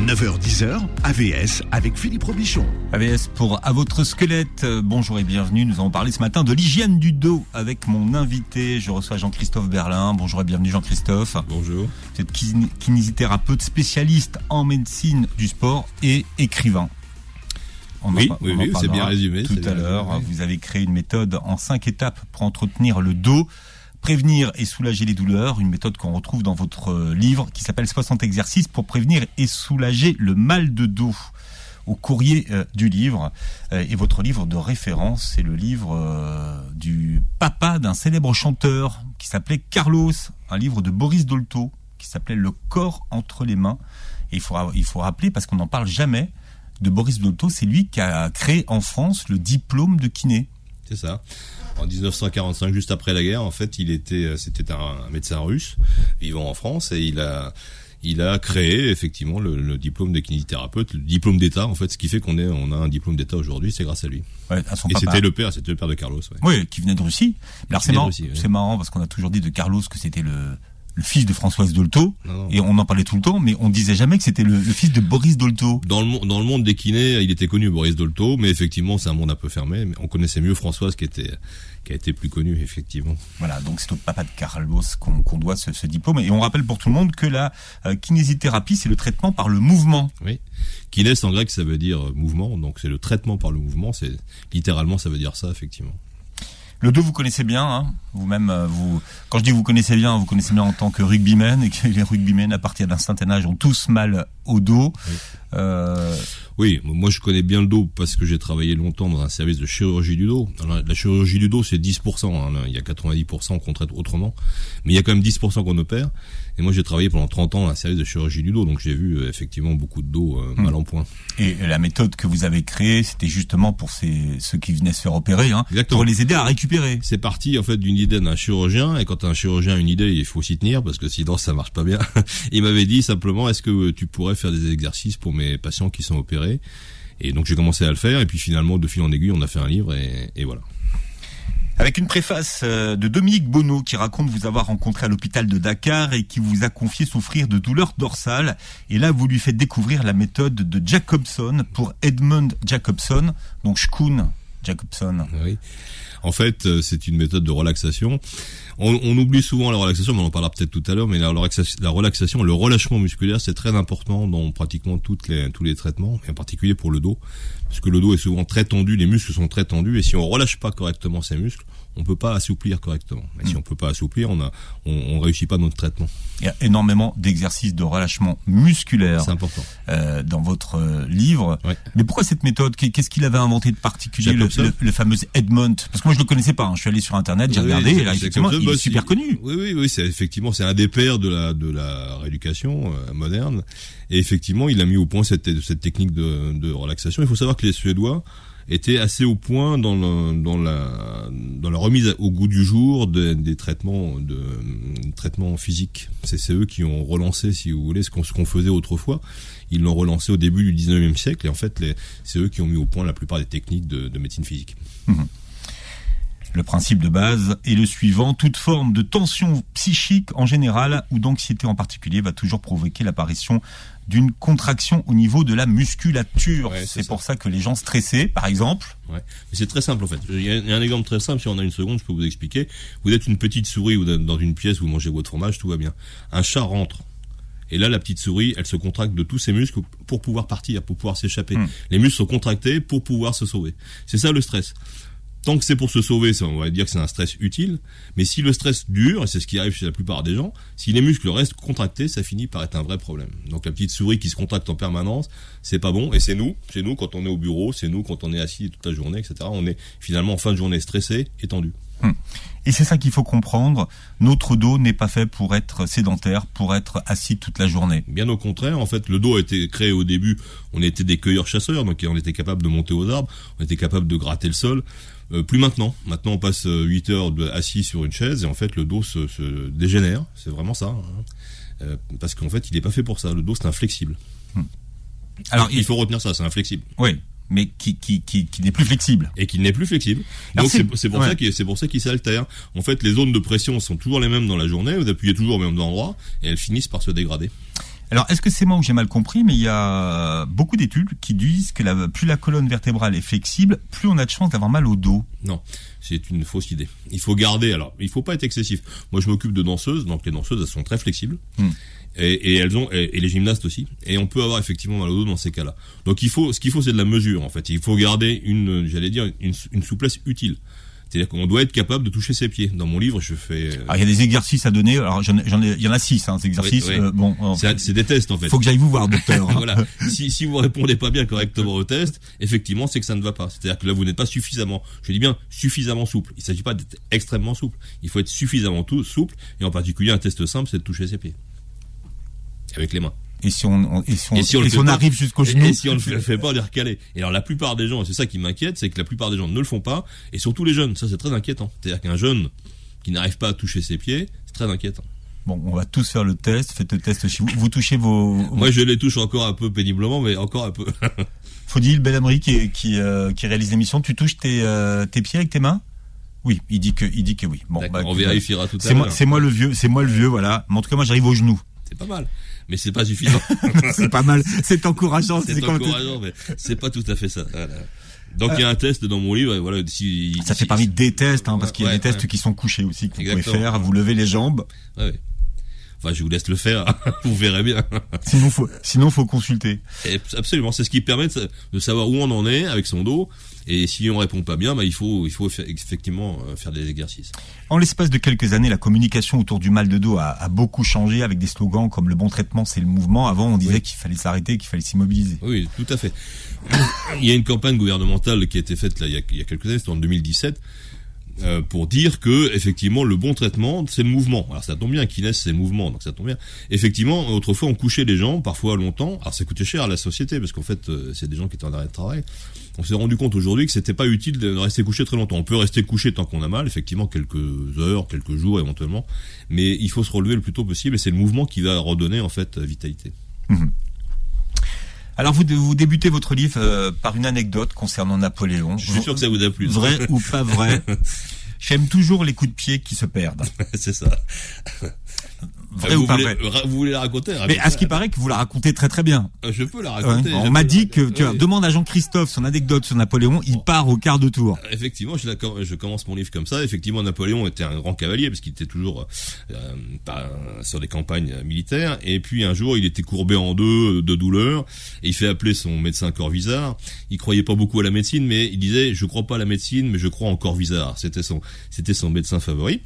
9h-10h, AVS avec Philippe Robichon. AVS pour À votre squelette. Euh, Bonjour et bienvenue. Nous allons parler ce matin de l'hygiène du dos avec mon invité. Je reçois Jean-Christophe Berlin. Bonjour et bienvenue Jean-Christophe. Bonjour. Vous êtes kiné- kinésithérapeute spécialiste en médecine du sport et écrivain. On en Oui, par- oui, en oui, c'est bien résumé, Tout c'est à l'heure, vous avez créé une méthode en cinq étapes pour entretenir le dos, prévenir et soulager les douleurs. Une méthode qu'on retrouve dans votre euh, livre qui s'appelle 60 exercices pour prévenir et soulager le mal de dos. Au courrier euh, du livre. Euh, et votre livre de référence, c'est le livre du papa d'un célèbre chanteur qui s'appelait Carlos, un livre de Boris Dolto qui s'appelait Le corps entre les mains. Et il faut, il faut rappeler, parce qu'on n'en parle jamais, de Boris Dolto, c'est lui qui a créé en France le diplôme de kiné. C'est ça. En 1945, juste après la guerre, en fait, il était, euh, c'était un, un médecin russe vivant en France et il a, il a créé effectivement le, le diplôme de kinésithérapeute, le diplôme d'État. En fait, ce qui fait qu'on est, on a un diplôme d'État aujourd'hui, c'est grâce à lui. Ouais, à son Et c'était le père, c'était le père de Carlos. ouais. Oui, qui venait de Russie. Alors c'est marrant, marrant parce qu'on a toujours dit de Carlos que c'était le, le fils de Françoise Dolto. Non. Et on en parlait tout le temps, mais on disait jamais que c'était le, le fils de Boris Dolto. Dans le, monde- dans le monde des kinés, il était connu Boris Dolto, mais effectivement, c'est un monde un peu fermé. Mais on connaissait mieux Françoise qui était, qui a été plus connue, effectivement. Voilà, donc c'est au papa de Carlos qu'on qu'on doit ce, ce diplôme. Et on rappelle pour tout le monde que la euh, kinésithérapie, c'est le traitement par le mouvement. Oui. Kinès en grec, ça veut dire euh, mouvement, donc c'est le traitement par le mouvement. C'est littéralement, ça veut dire ça, effectivement. Le dos, vous connaissez bien, hein vous-même. euh, Vous, quand je dis vous connaissez bien, vous connaissez bien en tant que rugbyman et que les rugbymen à partir d'un certain âge ont tous mal au dos. Oui. Euh, Oui, moi je connais bien le dos parce que j'ai travaillé longtemps dans un service de chirurgie du dos. Alors, la chirurgie du dos c'est 10%, hein, il y a 90% qu'on traite autrement, mais il y a quand même 10% qu'on opère. Et moi j'ai travaillé pendant 30 ans dans un service de chirurgie du dos, donc j'ai vu euh, effectivement beaucoup de dos euh, mal en point. et la méthode que vous avez créée, c'était justement pour ces, ceux qui venaient se faire opérer, hein, Exactement. pour les aider à récupérer. C'est parti en fait d'une idée d'un chirurgien et quand un chirurgien a une idée, il faut s'y tenir parce que sinon ça marche pas bien. il m'avait dit simplement est-ce que tu pourrais faire des exercices pour mes patients qui sont opérés? Et donc j'ai commencé à le faire et puis finalement de fil en aiguille on a fait un livre et, et voilà. Avec une préface euh, de Dominique Bonneau qui raconte vous avoir rencontré à l'hôpital de Dakar et qui vous a confié souffrir de douleurs dorsales. Et là, vous lui faites découvrir la méthode de Jacobson pour Edmund Jacobson, donc Shkun Jacobson. Oui. En fait, euh, c'est une méthode de relaxation. On, oublie souvent la relaxation, mais on en parlera peut-être tout à l'heure. Mais la relaxation, la relaxation, le relâchement musculaire, c'est très important dans pratiquement les, tous les traitements, en particulier pour le dos, parce que le dos est souvent très tendu, les muscles sont très tendus, et si on relâche pas correctement ces muscles, on peut pas assouplir correctement. Et si on peut pas assouplir, on a, on, on réussit pas notre traitement. Il y a énormément d'exercices de relâchement musculaire C'est important. euh, dans votre euh, livre. Ouais. Mais pourquoi cette méthode? Qu'est- Qu'est-ce qu'il avait inventé de particulier, le, Jacobson le, le fameux Edmund Parce que moi, je le connaissais pas. hein. Je suis allé sur Internet, j'ai Oui, regardé, et là, effectivement, il est bah, super connu. Oui, oui, oui, c'est effectivement c'est un des pères de la de la rééducation euh, moderne. Et effectivement, il a mis au point cette cette technique de, de relaxation. Il faut savoir que les Suédois étaient assez au point dans la remise au goût du jour de- des traitements physiques. C'est eux qui ont relancé, si vous voulez, ce qu'on faisait autrefois. Ils l'ont relancé au début du 19e siècle et en fait, c'est eux qui ont mis au point la plupart des techniques de, de médecine physique. Le principe de base est le suivant. Toute forme de tension psychique en général ou d'anxiété en particulier va toujours provoquer l'apparition d'une contraction au niveau de la musculature. Ouais, c'est pour ça que les gens stressés, par exemple, Ouais. C'est très simple en fait. Il y, a, il y a un exemple très simple, si on a une seconde, je peux vous expliquer. Vous êtes une petite souris ou dans une pièce, vous mangez votre fromage, tout va bien. Un chat rentre. Et là, la petite souris, elle se contracte de tous ses muscles pour pouvoir partir, pour pouvoir s'échapper. Hmm. Les muscles sont contractés pour pouvoir se sauver. C'est ça le stress. Tant que c'est pour se sauver, ça, on va dire que c'est un stress utile. Mais si le stress dure, et c'est ce qui arrive chez la plupart des gens, si les muscles restent contractés, ça finit par être un vrai problème. Donc la petite souris qui se contracte en permanence, c'est pas bon. Et c'est nous, c'est nous quand on est au bureau, c'est nous quand on est assis toute la journée, etc. On est finalement en fin de journée stressé et tendu. et c'est ça qu'il faut comprendre, notre dos n'est pas fait pour être sédentaire, pour être assis toute la journée. Bien au contraire, en fait, le dos a été créé au début, on était des cueilleurs-chasseurs, donc on était capable de monter aux arbres, on était capable de gratter le sol. Euh, plus maintenant. Maintenant, on passe euh, 8 heures de- assis sur une chaise et en fait, le dos se, se dégénère. C'est vraiment ça. hein. Euh, parce qu'en fait, il n'est pas fait pour ça. Le dos, c'est inflexible. Alors, Il faut retenir ça, c'est inflexible. oui, mais qui, qui, qui, qui n'est plus flexible. Et qu'il n'est plus flexible. Alors, Donc c'est- pour ouais. ça qu'il c'est pour ça qu'il s'altère. En fait, les zones de pression sont toujours les mêmes dans la journée. Vous appuyez toujours au même endroit et elles finissent par se dégrader. Alors, est-ce que c'est moi ou j'ai mal compris, mais il y a beaucoup d'études qui disent que la, plus la colonne vertébrale est flexible, plus on a de chances d'avoir mal au dos. Non, c'est une fausse idée. Il faut garder. Alors, il faut pas être excessif. Moi, je m'occupe de danseuses, donc les danseuses, elles sont très flexibles. Hmm. Et, et elles ont et, et les gymnastes aussi. Et on peut avoir effectivement mal au dos dans ces cas-là. Donc, il faut, ce qu'il faut, c'est de la mesure. En fait, il faut garder une, j'allais dire, une, une souplesse utile. C'est-à-dire qu'on doit être capable de toucher ses pieds. Dans mon livre, je fais. euh, Alors, il y a des exercices à donner. Alors, j'en ai- j'en ai- il y en a six, hein, ces exercices. Oui, oui. Euh, bon, euh, c'est c'est des tests en fait. faut que j'aille vous voir, docteur. voilà. Si, si vous répondez pas bien correctement au test, effectivement, c'est que ça ne va pas. C'est-à-dire que là, vous n'êtes pas suffisamment, je dis bien, suffisamment souple. Il s'agit pas d'être extrêmement souple. Il faut être suffisamment tout, souple. Et en particulier, un test simple, c'est de toucher ses pieds. Avec les mains. Et si on, et si on, Et si on et arrive jusqu'au genou Et si on ne le fait pas, on est recalé. Et alors, la plupart des gens, et c'est ça qui m'inquiète, c'est que la plupart des gens ne le font pas. Et surtout les jeunes. Ça, c'est très inquiétant. C'est-à-dire qu'un jeune qui n'arrive pas à toucher ses pieds, c'est très inquiétant. Bon, on va tous faire le test. Faites le test chez vous. Vous touchez vos. Moi, je les touche encore un peu péniblement, mais encore un peu. Faudil Belhamri qui, qui, euh, qui réalise l'émission. Tu touches tes, euh, tes pieds avec tes mains? Oui, il dit que, il dit que oui. Bon, bah, on vérifiera tout à l'heure. c'est moi le vieux, c'est moi le vieux, voilà. Mais en tout cas, moi, j'arrive au genou. C'est pas mal. Mais c'est pas suffisant. c'est pas mal. C'est encourageant. c'est encourageant, mais c'est pas tout à fait ça. Voilà. Donc il y a un test dans mon livre, et voilà. Si, Ça fait parmi des tests, hein, parce qu'il y a Ouais, des tests ouais. qui sont couchés aussi que vous Exactement. pouvez faire. Vous levez les jambes. Ouais. Enfin, je vous laisse le faire. vous verrez bien. Sinon, faut, sinon, faut consulter. Et absolument, c'est ce qui permet de, sa- de savoir où on en est avec son dos. Et si on répond pas bien, bah, il faut, il faut fa- effectivement euh, faire des exercices. En l'espace de quelques années, la communication autour du mal de dos a, a beaucoup changé avec des slogans comme le bon traitement, c'est le mouvement. Avant, on disait Oui. qu'il fallait s'arrêter, qu'il fallait s'immobiliser. Oui, tout à fait. Il y a une campagne gouvernementale qui a été faite là, il, y a, il y a quelques années, c'était en 2017, euh, pour dire que effectivement le bon traitement c'est le mouvement. Alors ça tombe bien, Kines c'est le mouvement, donc ça tombe bien. Effectivement, autrefois on couchait les gens, parfois longtemps. Alors ça coûtait cher à la société parce qu'en fait euh, c'est des gens qui étaient en arrêt de travail. On s'est rendu compte aujourd'hui que c'était pas utile de rester couché très longtemps. On peut rester couché tant qu'on a mal, effectivement quelques heures, quelques jours éventuellement, mais il faut se relever le plus tôt possible et c'est le mouvement qui va redonner en fait vitalité. Alors, vous, vous débutez votre livre euh, par une anecdote concernant Napoléon. Je suis sûr que ça vous a plu. Vrai ou pas vrai J'aime toujours les coups de pied qui se perdent. c'est ça. Vrai vous ou pas voulez, vrai ra- Vous voulez la raconter Mais à ce qui paraît que vous la racontez très très bien. Euh, Je peux la Ouais. raconter. On m'a dit que, tu vois, Oui. demande à Jean-Christophe son anecdote sur Napoléon, il part au quart de tour. Effectivement, je, la com- je commence mon livre comme ça. Effectivement, Napoléon était un grand cavalier parce qu'il était toujours euh, pas- sur des campagnes euh, militaires. Et puis un jour, il était courbé en deux euh, de douleur et il fait appeler son médecin Corvisart. Il croyait pas beaucoup à la médecine, mais il disait je crois pas à la médecine, mais je crois en Corvisart. C'était son, c'était son médecin favori.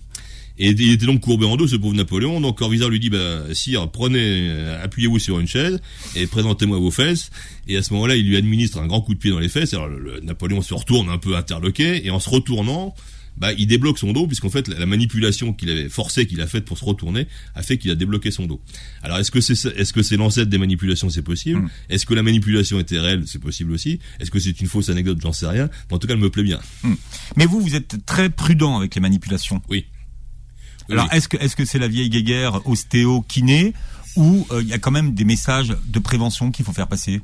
Et il était donc courbé en deux, ce pauvre Napoléon. Donc Corvisart lui dit, bah, sire, prenez, euh, appuyez-vous sur une chaise et présentez-moi vos fesses. Et à ce moment-là, il lui administre un grand coup de pied dans les fesses. Alors le, le Napoléon se retourne un peu interloqué et en se retournant, bah, il débloque son dos puisqu'en fait la, la manipulation qu'il avait forcée qu'il a faite pour se retourner a fait qu'il a débloqué son dos. Alors est-ce que c'est est-ce que c'est l'ancêtre des manipulations? C'est possible. Mm. Est-ce que la manipulation était réelle? C'est possible aussi. Est-ce que c'est une fausse anecdote? J'en sais rien. Mais en tout cas, elle me plaît bien. Mais vous, vous êtes très prudent avec les manipulations. Oui. Alors, Oui. est-ce que est-ce que c'est la vieille guéguerre ostéo kiné ou euh, il y a quand même des messages de prévention qu'il faut faire passer?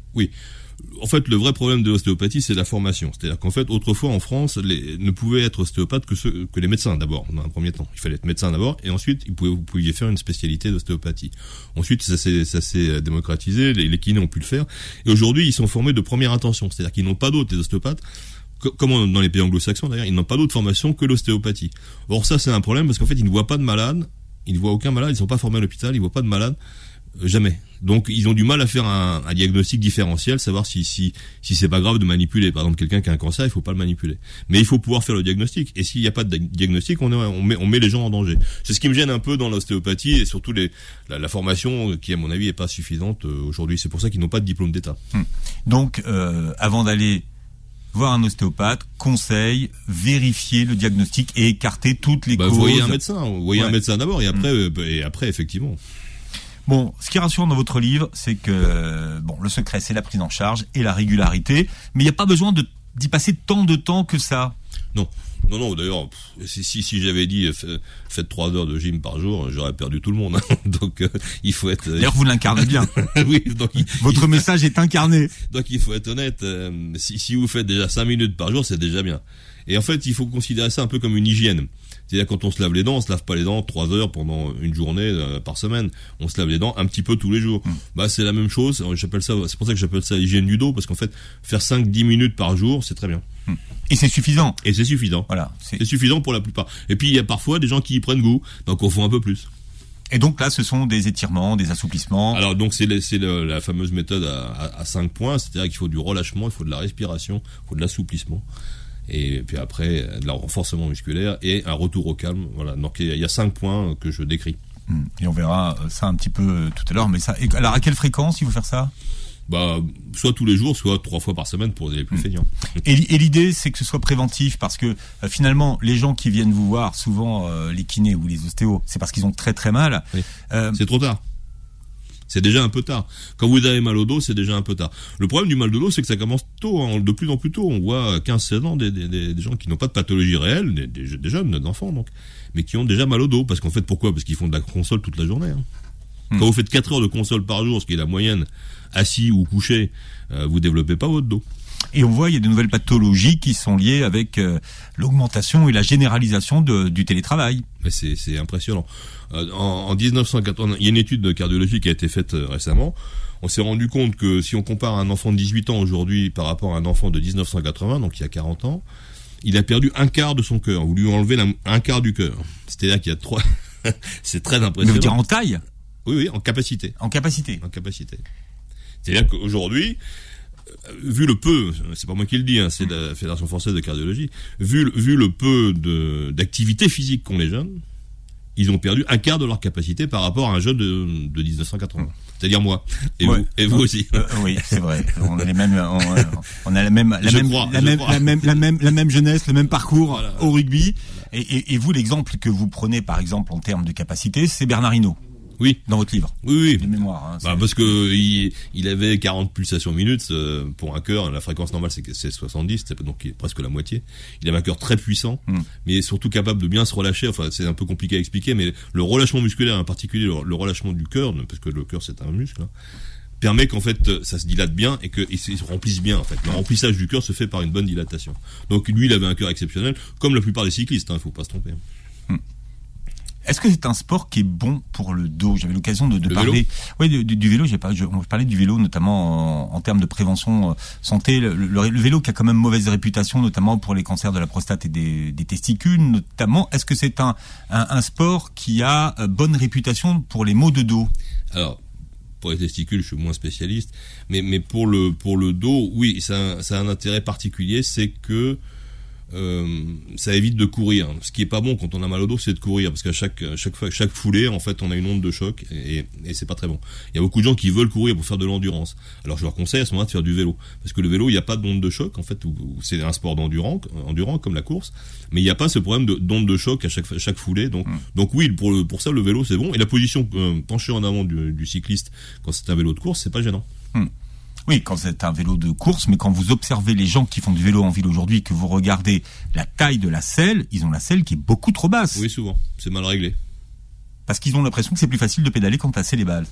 En fait, le vrai problème de l'ostéopathie, c'est la formation. C'est-à-dire qu'en fait, autrefois en France, les, ne pouvaient être ostéopathes que ceux, que les médecins d'abord, dans un premier temps. Il fallait être médecin d'abord, et ensuite, ils pouvaient, vous pouviez faire une spécialité d'ostéopathie. Ensuite, ça s'est, ça s'est euh, démocratisé, les, les kinés ont pu le faire, et aujourd'hui, ils sont formés de première intention. C'est-à-dire qu'ils n'ont pas d'autre, les ostéopathes, comme dans les pays anglo-saxons d'ailleurs, ils n'ont pas d'autre formation que l'ostéopathie. Or ça, c'est un problème parce qu'en fait, ils ne voient pas de malade, ils ne voient aucun malade, ils sont pas formés à l'hôpital, ils voient pas de malade, euh, jamais. Donc ils ont du mal à faire un, diagnostic différentiel, savoir si si si c'est pas grave de manipuler. Par exemple, quelqu'un qui a un cancer, il faut pas le manipuler. Mais il faut pouvoir faire le diagnostic. Et s'il n'y a pas de di- diagnostic, on, est- on met on met les gens en danger. C'est ce qui me gêne un peu dans l'ostéopathie et surtout la, formation qui à mon avis est pas suffisante euh, aujourd'hui. C'est pour ça qu'ils n'ont pas de diplôme d'État. Donc, euh, avant d'aller voir un ostéopathe, conseil, vérifier le diagnostic et écarter toutes les Bah, causes. vous voyez un médecin, vous voyez Ouais. un médecin d'abord et après euh, et après effectivement. Bon, ce qui est rassurant dans votre livre, c'est que bon, le secret, c'est la prise en charge et la régularité, mais il n'y a pas besoin d'y passer tant de temps que ça. Non, non, d'ailleurs, pff, si, si, si j'avais dit euh, fa- faites trois heures de gym par jour, j'aurais perdu tout le monde. hein. donc euh, il faut être. D'ailleurs, vous l'incarnez bien. oui, donc il, Votre message est incarné. donc il faut être honnête. euh, si, si vous faites déjà cinq minutes par jour, c'est déjà bien. Et en fait, il faut considérer ça un peu comme une hygiène. C'est-à-dire quand on se lave les dents, on se lave pas les dents trois heures pendant une journée euh, par semaine. On se lave les dents un petit peu tous les jours. Mm. Bah c'est la même chose. J'appelle ça, c'est pour ça que j'appelle ça hygiène du dos parce qu'en fait faire 5-10 minutes par jour, c'est très bien. Et c'est suffisant. Et c'est suffisant. Voilà. c'est- suffisant pour la plupart. Et puis il y a parfois des gens qui y prennent goût, donc on fait un peu plus. Et donc là, ce sont des étirements, des assouplissements. Alors donc c'est la fameuse méthode à, à, à 5 points, c'est-à-dire qu'il faut du relâchement, il faut de la respiration, il faut de l'assouplissement. Et puis après, euh, de la renforcement musculaire et un retour au calme. Voilà. Donc il y a- cinq points que je décris. Hmm. Et on verra euh, ça un petit peu euh, tout à l'heure. Mais ça. alors à quelle fréquence il faut faire ça? Bah, soit tous les jours, soit trois fois par semaine pour les plus feignants. Et, li- et l'idée, c'est que ce soit préventif parce que euh, finalement, les gens qui viennent vous voir, souvent euh, les kinés ou les ostéos, c'est parce qu'ils ont très très mal. Oui. Euh, C'est trop tard. C'est déjà un peu tard. Quand vous avez mal au dos, c'est déjà un peu tard. Le problème du mal de dos, c'est que ça commence tôt, hein, de plus en plus tôt. On voit 15-16 ans des, des, des- des gens qui n'ont pas de pathologie réelle, des, des, des jeunes, des enfants donc, mais qui ont déjà mal au dos. Parce qu'en fait, pourquoi? Parce qu'ils font de la console toute la journée. hein. Hmm. Quand vous faites 4 heures de console par jour, ce qui est la moyenne, assis ou couché, euh, vous développez pas votre dos. Et on voit, il y a de nouvelles pathologies qui sont liées avec euh, l'augmentation et la généralisation de- du télétravail. C'est impressionnant. Euh, en, en 1980, il y a une étude de cardiologie qui a été faite euh, récemment. On s'est rendu compte que si on compare un enfant de 18 ans aujourd'hui par rapport à un enfant de 1980, donc il y a 40 ans, il a perdu un quart de son cœur. Vous lui enlevez la- un quart du cœur. C'est-à-dire qu'il y a trois. c'est très Mais vous dire impressionnant. en taille, Oui, oui, en capacité. en capacité. En capacité. C'est-à-dire qu'aujourd'hui, vu le peu, c'est pas moi qui le dis, hein, c'est la Fédération française de cardiologie, vu, le- vu le peu d'activité physique qu'ont les jeunes, ils ont perdu un quart de leur capacité par rapport à un jeune de, de 1980. C'est-à-dire moi. Et Ouais. vous, et vous aussi. Euh, oui, c'est vrai. On a les mêmes, on, euh, on a la même, la même, crois, la même, la même, la même, la même jeunesse, le même parcours Voilà. au rugby. Et, et, et vous, l'exemple que vous prenez, par exemple, en termes de capacité, c'est Bernard Hinault, Oui, dans votre livre oui, oui. de mémoire. hein. Bah, parce que il, il avait 40 pulsations minutes euh, pour un cœur. La fréquence normale c'est c'est 70, c'est donc presque la moitié. Il avait un cœur très puissant, Hmm. mais surtout capable de bien se relâcher. Enfin, c'est un peu compliqué à expliquer, mais le relâchement musculaire, en particulier le, le relâchement du cœur, parce que le cœur c'est un muscle, hein, permet qu'en fait euh, ça se dilate bien et qu'il se remplisse bien. En fait, le remplissage du cœur se fait par une bonne dilatation. Donc lui, il avait un cœur exceptionnel, comme la plupart des cyclistes. Il faut pas se tromper. Est-ce que c'est un sport qui est bon pour le dos? J'avais l'occasion de, de Le parler. Oui, du, du- du vélo. J'ai pas. Je, on parlait du vélo notamment en, en termes de prévention euh, santé. Le, le- le vélo qui a quand même mauvaise réputation, notamment pour les cancers de la prostate et des, des testicules, notamment. Est-ce que c'est un, un, un sport qui a euh, bonne réputation pour les maux de dos? Alors, pour les testicules, je suis moins spécialiste, mais, mais pour le pour le dos, oui, ça, a un- ça a un intérêt particulier, c'est que ça évite de courir. Ce qui est pas bon quand on a mal au dos, c'est de courir, parce qu'à chaque chaque fois, chaque foulée, en fait, on a une onde de choc et, et c'est pas très bon. Il y a beaucoup de gens qui veulent courir pour faire de l'endurance. Alors je leur conseille à ce moment-là de faire du vélo, parce que le vélo, il n'y a pas d'onde de choc, en fait, c'est un sport d'endurant, endurant comme la course, mais il n'y a pas ce problème de- d'onde de, choc à chaque foulée. Donc donc oui, pour le pour ça, le vélo, c'est bon. Et la position euh, penchée en avant du, du cycliste quand c'est un vélo de course, c'est pas gênant. Oui, quand c'est un vélo de course, mais quand vous observez les gens qui font du vélo en ville aujourd'hui, que vous regardez la taille de la selle, ils ont la selle qui est beaucoup trop basse. Oui, souvent, c'est mal réglé. Parce qu'ils ont l'impression que c'est plus facile de pédaler quand t'as assez les balles.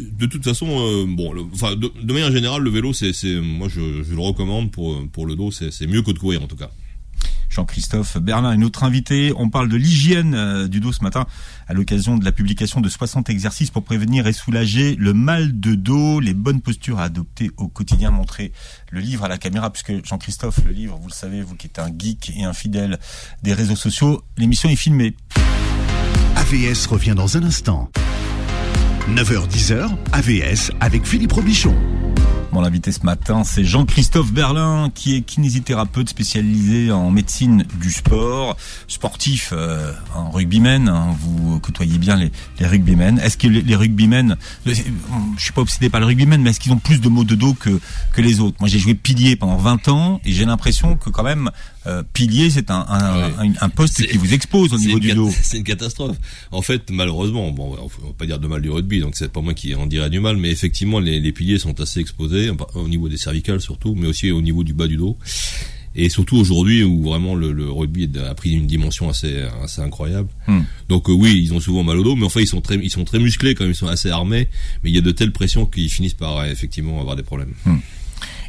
De toute façon, euh, bon, le- enfin, de, de manière générale, le vélo, c'est, moi, je, je le recommande pour pour le dos, c'est mieux que de courir en tout cas. Jean-Christophe Berlin est notre invité. On parle de l'hygiène euh, du dos ce matin à l'occasion de la publication de 60 exercices pour prévenir et soulager le mal de dos, les bonnes postures à adopter au quotidien. Montrer le livre à la caméra puisque Jean-Christophe, le livre, vous le savez, vous qui êtes un geek et un fidèle des réseaux sociaux, l'émission est filmée. AVS revient dans un instant. 9h-10h, AVS avec Philippe Robichon. Mon ce matin, c'est Jean-Christophe Berlin, qui est kinésithérapeute spécialisé en médecine du sport, sportif, euh, en rugbyman. hein. vous côtoyez bien les, les rugbymen. Est-ce que les, rugbymen, je suis pas obsédé par le rugbymen, mais est-ce qu'ils ont plus de maux de dos que que les autres? Moi, j'ai joué pilier pendant 20 ans et j'ai l'impression que quand même euh, pilier, c'est un, un, Ouais. un, un poste qui vous expose au niveau du dos. C'est une catastrophe. En fait, malheureusement, bon, on va pas dire de mal du rugby, donc c'est pas moi qui en dirais du mal, mais effectivement, les, les piliers sont assez exposés, au niveau des cervicales surtout, mais aussi au niveau du bas du dos. Et surtout aujourd'hui où vraiment le, le rugby a pris une dimension assez, assez incroyable. Hmm. Donc euh, oui, ils ont souvent mal au dos, mais enfin ils sont très, ils sont très musclés quand même, ils sont assez armés, mais il y a de telles pressions qu'ils finissent par euh, effectivement avoir des problèmes.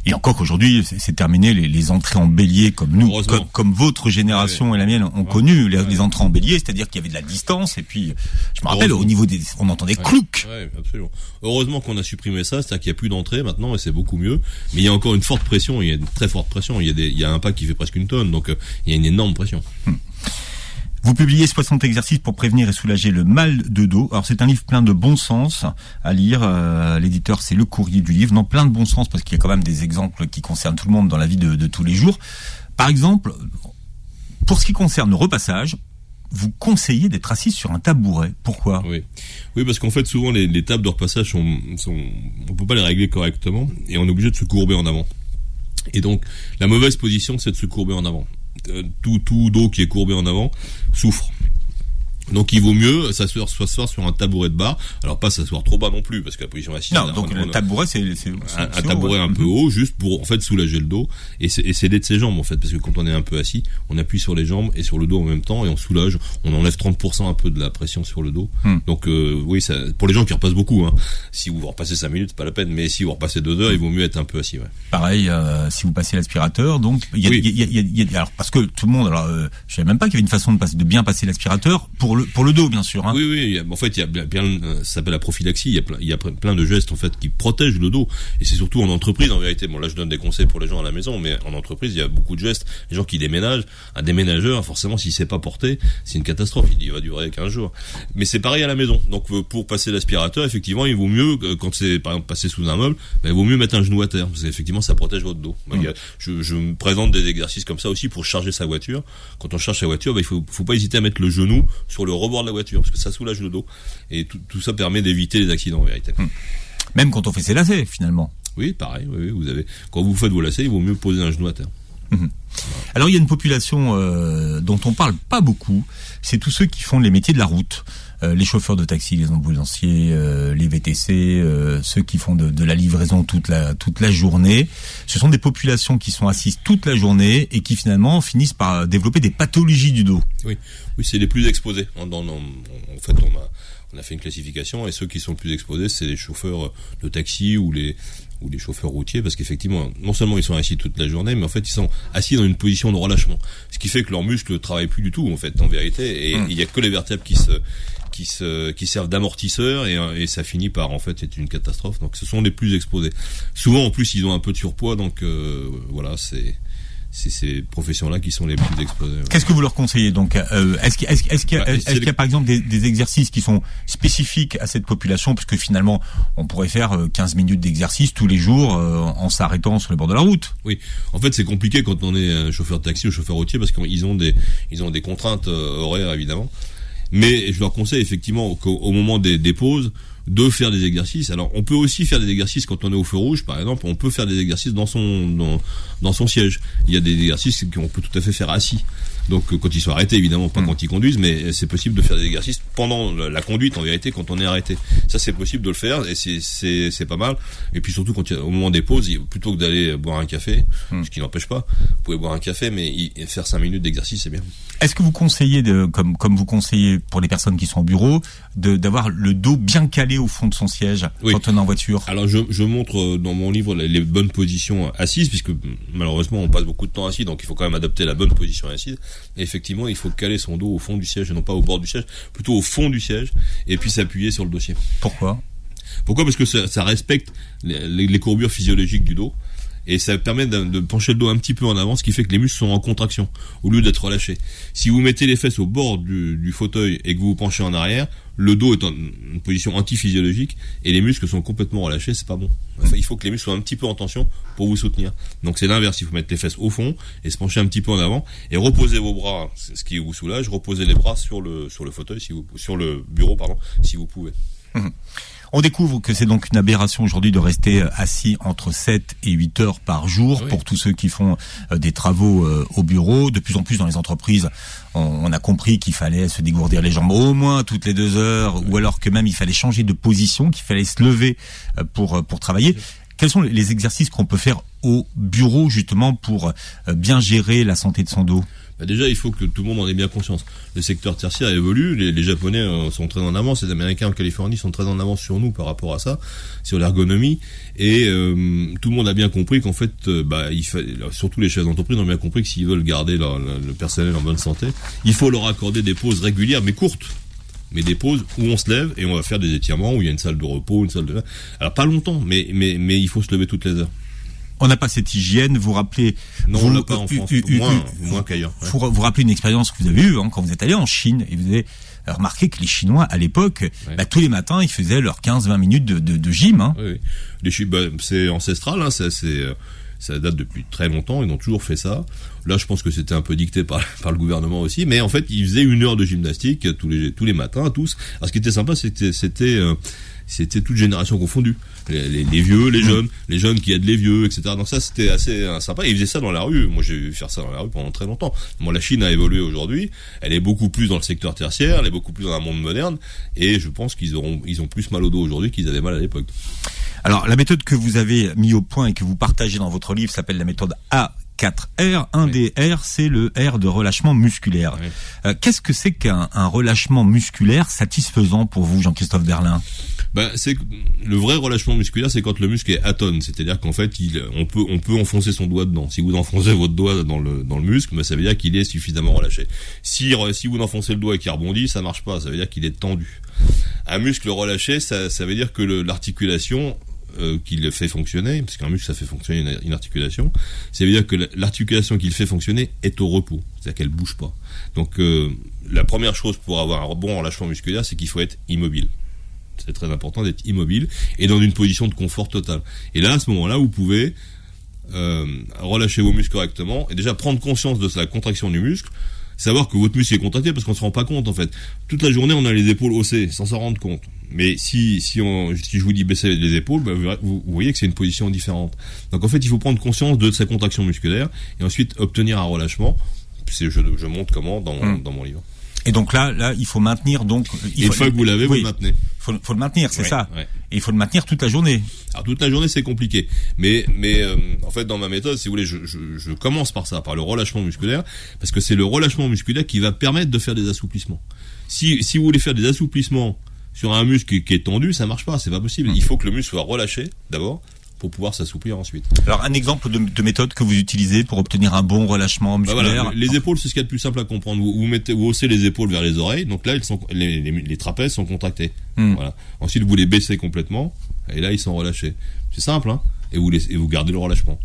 Et encore qu'aujourd'hui, c'est terminé les, les, entrées en bélier comme nous, comme, comme, votre génération et la mienne ont connu les, les, entrées en bélier, c'est-à-dire qu'il y avait de la distance et puis je me rappelle au niveau des, on entendait clouc. Ouais, absolument. Heureusement qu'on a supprimé ça, c'est-à-dire qu'il n'y a plus d'entrée maintenant et c'est beaucoup mieux. Mais il y a encore une forte pression, il y a une très forte pression. Il y a des, il y a un pack qui fait presque une tonne, donc euh, il y a une énorme pression. Hmm. Vous publiez 60 exercices pour prévenir et soulager le mal de dos. Alors c'est un livre plein de bon sens à lire. Euh, l'éditeur c'est le courrier du livre. Non, plein de bon sens parce qu'il y a quand même des exemples qui concernent tout le monde dans la vie de, tous les jours. Par exemple, pour ce qui concerne le repassage, vous conseillez d'être assis sur un tabouret. Pourquoi? Oui, oui, parce qu'en fait souvent les, les, tables de repassage sont, sont, on peut pas les régler correctement et on est obligé de se courber en avant. Et donc la mauvaise position c'est de se courber en avant. Euh, tout, tout dos qui est courbé en avant souffre. Donc il vaut mieux s'asseoir s'asseoir sur un tabouret de bar. Alors pas s'asseoir trop bas non plus parce que la position assise. Non, donc le tabouret c'est un, un, tabouret un peu haut juste pour en fait soulager le dos et s'aider de ses jambes en fait parce que quand on est un peu assis, on appuie sur les jambes et sur le dos en même temps et on soulage, on enlève 30% un peu de la pression sur le dos. Hmm. Donc euh, oui, ça, pour les gens qui repassent beaucoup, hein, si vous repassez 5 minutes, c'est pas la peine, mais si vous repassez 2 heures, il vaut mieux être un peu assis. Ouais. Pareil, euh, si vous passez l'aspirateur, donc il y a, oui. y, a, y, a, alors parce que tout le monde, alors euh, je savais même pas qu'il y avait une façon de, passer, de bien passer l'aspirateur pour le pour le dos bien sûr. Hein. Oui, oui. En fait, il y a bien, ça s'appelle la prophylaxie. Il y a plein, il y a plein de gestes en fait qui protègent le dos. Et c'est surtout en entreprise, en vérité. Bon, là, je donne des conseils pour les gens à la maison, mais en entreprise, il y a beaucoup de gestes. Les gens qui déménagent, un déménageur, forcément, s'il s'est pas porté, c'est une catastrophe. Il va durer 15 jours. Mais c'est pareil à la maison. Donc, pour passer l'aspirateur, effectivement, il vaut mieux quand c'est par exemple passé sous un meuble, ben, il vaut mieux mettre un genou à terre parce qu'effectivement, ça protège votre dos. Mmh. Je, je, me présente des exercices comme ça aussi pour charger sa voiture. Quand on charge sa voiture, ben, il faut, faut pas hésiter à mettre le genou sur le rebord de la voiture parce que ça soulage le dos. Et tout, tout ça permet d'éviter les accidents en vérité. Hum. Même quand on fait ses lacets, finalement. Oui, pareil. Oui, vous avez quand vous faites vos lacets, il vaut mieux poser un genou à terre. Mmh. Alors il y a une population euh, dont on parle pas beaucoup, c'est tous ceux qui font les métiers de la route, les chauffeurs de taxi, les ambulanciers, euh, les VTC, euh, ceux qui font de, de, la livraison toute la toute la journée. Ce sont des populations qui sont assises toute la journée et qui finalement finissent par développer des pathologies du dos. Oui, oui, c'est les plus exposés. En, dans, en, en fait, on a on a fait une classification et ceux qui sont le plus exposés, c'est les chauffeurs de taxi ou les ou les chauffeurs routiers parce qu'effectivement, non seulement ils sont assis toute la journée, mais en fait ils sont assis dans une position de relâchement, ce qui fait que leurs muscles ne travaillent plus du tout en fait, en vérité, et mmh. il n'y a que les vertèbres qui se qui se qui servent d'amortisseur et, et, ça finit par en fait être une catastrophe. Donc ce sont les plus exposés. Souvent en plus ils ont un peu de surpoids, donc euh, voilà c'est c'est ces professions-là qui sont les plus exposées. Qu'est-ce que vous leur conseillez donc euh, Est-ce qu'il est est qu y, bah, est qu y, a par exemple des, des, exercices qui sont spécifiques à cette population? Parce que finalement, on pourrait faire 15 euh, minutes d'exercice tous les jours euh, en s'arrêtant sur le bord de la route. Oui, en fait c'est compliqué quand on est chauffeur de taxi ou chauffeur routier parce qu'ils ont des ils ont des contraintes euh, horaires évidemment. Mais je leur conseille effectivement qu'au moment des, des pauses, de faire des exercices. Alors, on peut aussi faire des exercices quand on est au feu rouge, par exemple. On peut faire des exercices dans son dans, son siège. Il y a des exercices qu'on peut tout à fait faire assis. Donc, euh, quand ils sont arrêtés, évidemment, pas mmh. quand ils conduisent, mais c'est possible de faire des exercices pendant la conduite, en vérité, quand on est arrêté. Ça, c'est possible de le faire et c'est c'est pas mal. Et puis surtout, quand au moment des pauses, plutôt que d'aller boire un café, mmh. ce qui n'empêche pas, vous pouvez boire un café, mais faire cinq minutes d'exercice, c'est bien. Est-ce que vous conseillez, de, comme comme vous conseillez pour les personnes qui sont au bureau, d'avoir le dos bien calé au fond de son siège oui. quand on est en voiture? Alors je, je, montre euh, dans mon livre les, les, bonnes positions assises, puisque malheureusement on passe beaucoup de temps assis, donc il faut quand même adopter la bonne position assise. Et effectivement, il faut caler son dos au fond du siège et non pas au bord du siège, plutôt au fond du siège, et puis s'appuyer sur le dossier. Pourquoi? Pourquoi? Parce que ça, ça respecte les, les, courbures physiologiques du dos et ça permet de, pencher le dos un petit peu en avant, ce qui fait que les muscles sont en contraction au lieu d'être relâchés. Si vous mettez les fesses au bord du, du, fauteuil et que vous vous penchez en arrière, le dos est en une position antiphysiologique et les muscles sont complètement relâchés, c'est pas bon. Enfin, il faut que les muscles soient un petit peu en tension pour vous soutenir. Donc c'est l'inverse, il faut mettre les fesses au fond et se pencher un petit peu en avant et reposer vos bras, ce qui vous soulage, reposer les bras sur le sur le fauteuil si vous sur le bureau pardon, si vous pouvez. Mmh. On découvre que c'est donc une aberration aujourd'hui de rester euh, assis entre 7 et 8 heures par jour oui. pour tous ceux qui font euh, des travaux euh, au bureau. De plus en plus dans les entreprises, on, a compris qu'il fallait se dégourdir les jambes au moins toutes les deux heures, oui. ou alors que même il fallait changer de position, qu'il fallait se lever pour, pour travailler. Quels sont les exercices qu'on peut faire au bureau justement pour bien gérer la santé de son dos? Bah, déjà, il faut que tout le monde en ait bien conscience. Le secteur tertiaire évolue, les, les Japonais euh, sont très en avance, les Américains en Californie sont très en avance sur nous par rapport à ça, sur l'ergonomie, et euh, tout le monde a bien compris qu'en fait, euh, bah, surtout les chefs d'entreprise ont bien compris que s'ils veulent garder le personnel en bonne santé, il faut leur accorder des pauses régulières, mais courtes mais des pauses où on se lève et on va faire des étirements, où il y a une salle de repos, une salle de... Alors pas longtemps, mais, mais, mais il faut se lever toutes les heures. On n'a pas cette hygiène, vous rappelez... Non, vous, on pas en France, moins, moins qu'ailleurs. ouais. Vous, vous rappelez une expérience que vous avez eue hein, quand vous êtes allé en Chine et vous avez remarqué que les Chinois, à l'époque, bah, tous les matins, ils faisaient leurs 15-20 minutes de, de, de gym. Hein. Oui, oui. Bah, c'est ancestral, hein, ça, euh, ça date depuis très longtemps, ils ont toujours fait ça. Là, je pense que c'était un peu dicté par, par le gouvernement aussi, mais en fait, ils faisaient une heure de gymnastique tous les, tous les matins, tous. Alors, ce qui était sympa, c'était, c'était, euh, c'était toute génération confondue. Les, les- les vieux, les jeunes, les jeunes qui aident les vieux, etc. Donc ça, c'était assez euh, sympa. Et ils faisaient ça dans la rue. Moi, j'ai vu faire ça dans la rue pendant très longtemps. Bon, la Chine a évolué aujourd'hui. Elle est beaucoup plus dans le secteur tertiaire, elle est beaucoup plus dans un monde moderne. Et je pense qu'ils auront, ils ont plus mal au dos aujourd'hui qu'ils avaient mal à l'époque. Alors, la méthode que vous avez mis au point et que vous partagez dans votre livre s'appelle la méthode A4R. Un Oui. des R, c'est le R de relâchement musculaire. Oui. Euh, Qu'est-ce que c'est qu'un un relâchement musculaire satisfaisant pour vous, Jean-Christophe Berlin Ben, c'est le vrai relâchement musculaire, c'est quand le muscle est atone, c'est-à-dire qu'en fait, il, on peut, on peut enfoncer son doigt dedans. Si vous enfoncez votre doigt dans le, dans le muscle, ben, ça veut dire qu'il est suffisamment relâché. Si, si vous enfoncez le doigt et qu'il rebondit, ça marche pas. Ça veut dire qu'il est tendu. Un muscle relâché, ça, ça veut dire que l'articulation euh, qui le fait fonctionner, parce qu'un muscle ça fait fonctionner une, articulation, ça veut dire que la- l'articulation qui le fait fonctionner est au repos, c'est-à-dire qu'elle bouge pas. Donc euh, la première chose pour avoir un bon relâchement musculaire, c'est qu'il faut être immobile. C'est très important d'être immobile et dans une position de confort total. Et là, à ce moment-là, vous pouvez euh, relâcher vos muscles correctement et déjà prendre conscience de la contraction du muscle, savoir que votre muscle est contracté parce qu'on se rend pas compte en fait. Toute la journée, on a les épaules haussées sans s'en rendre compte. Mais si si on si je vous dis baisser les épaules, bah, vous, voyez que c'est une position différente. Donc en fait, il faut prendre conscience de sa contraction musculaire et ensuite obtenir un relâchement. Je, je montre comment dans, Hmm. dans mon livre. Et donc là, là, il faut maintenir donc. Il Et une faut, fois que vous l'avez, vous le maintenez. faut, faut le maintenir, c'est Ouais, ça. ouais. Et il faut le maintenir toute la journée. Alors toute la journée c'est compliqué, mais mais euh, en fait dans ma méthode, si vous voulez, je, je, je commence par ça, par le relâchement musculaire, parce que c'est le relâchement musculaire qui va permettre de faire des assouplissements. Si si vous voulez faire des assouplissements sur un muscle qui, qui est tendu, ça marche pas, c'est pas possible. Il faut que le muscle soit relâché d'abord pour pouvoir s'assouplir ensuite. Alors un exemple de, de méthode que vous utilisez pour obtenir un bon relâchement Bah musculaire. voilà, les épaules c'est ce qu'il y a de plus simple à comprendre. Vous, vous mettez, vous haussez les épaules vers les oreilles, donc là ils sont les, les, les trapèzes sont contractés. Hmm. Voilà. Ensuite vous les baissez complètement et là ils sont relâchés. C'est simple, hein. Et vous laissez, et vous gardez le relâchement.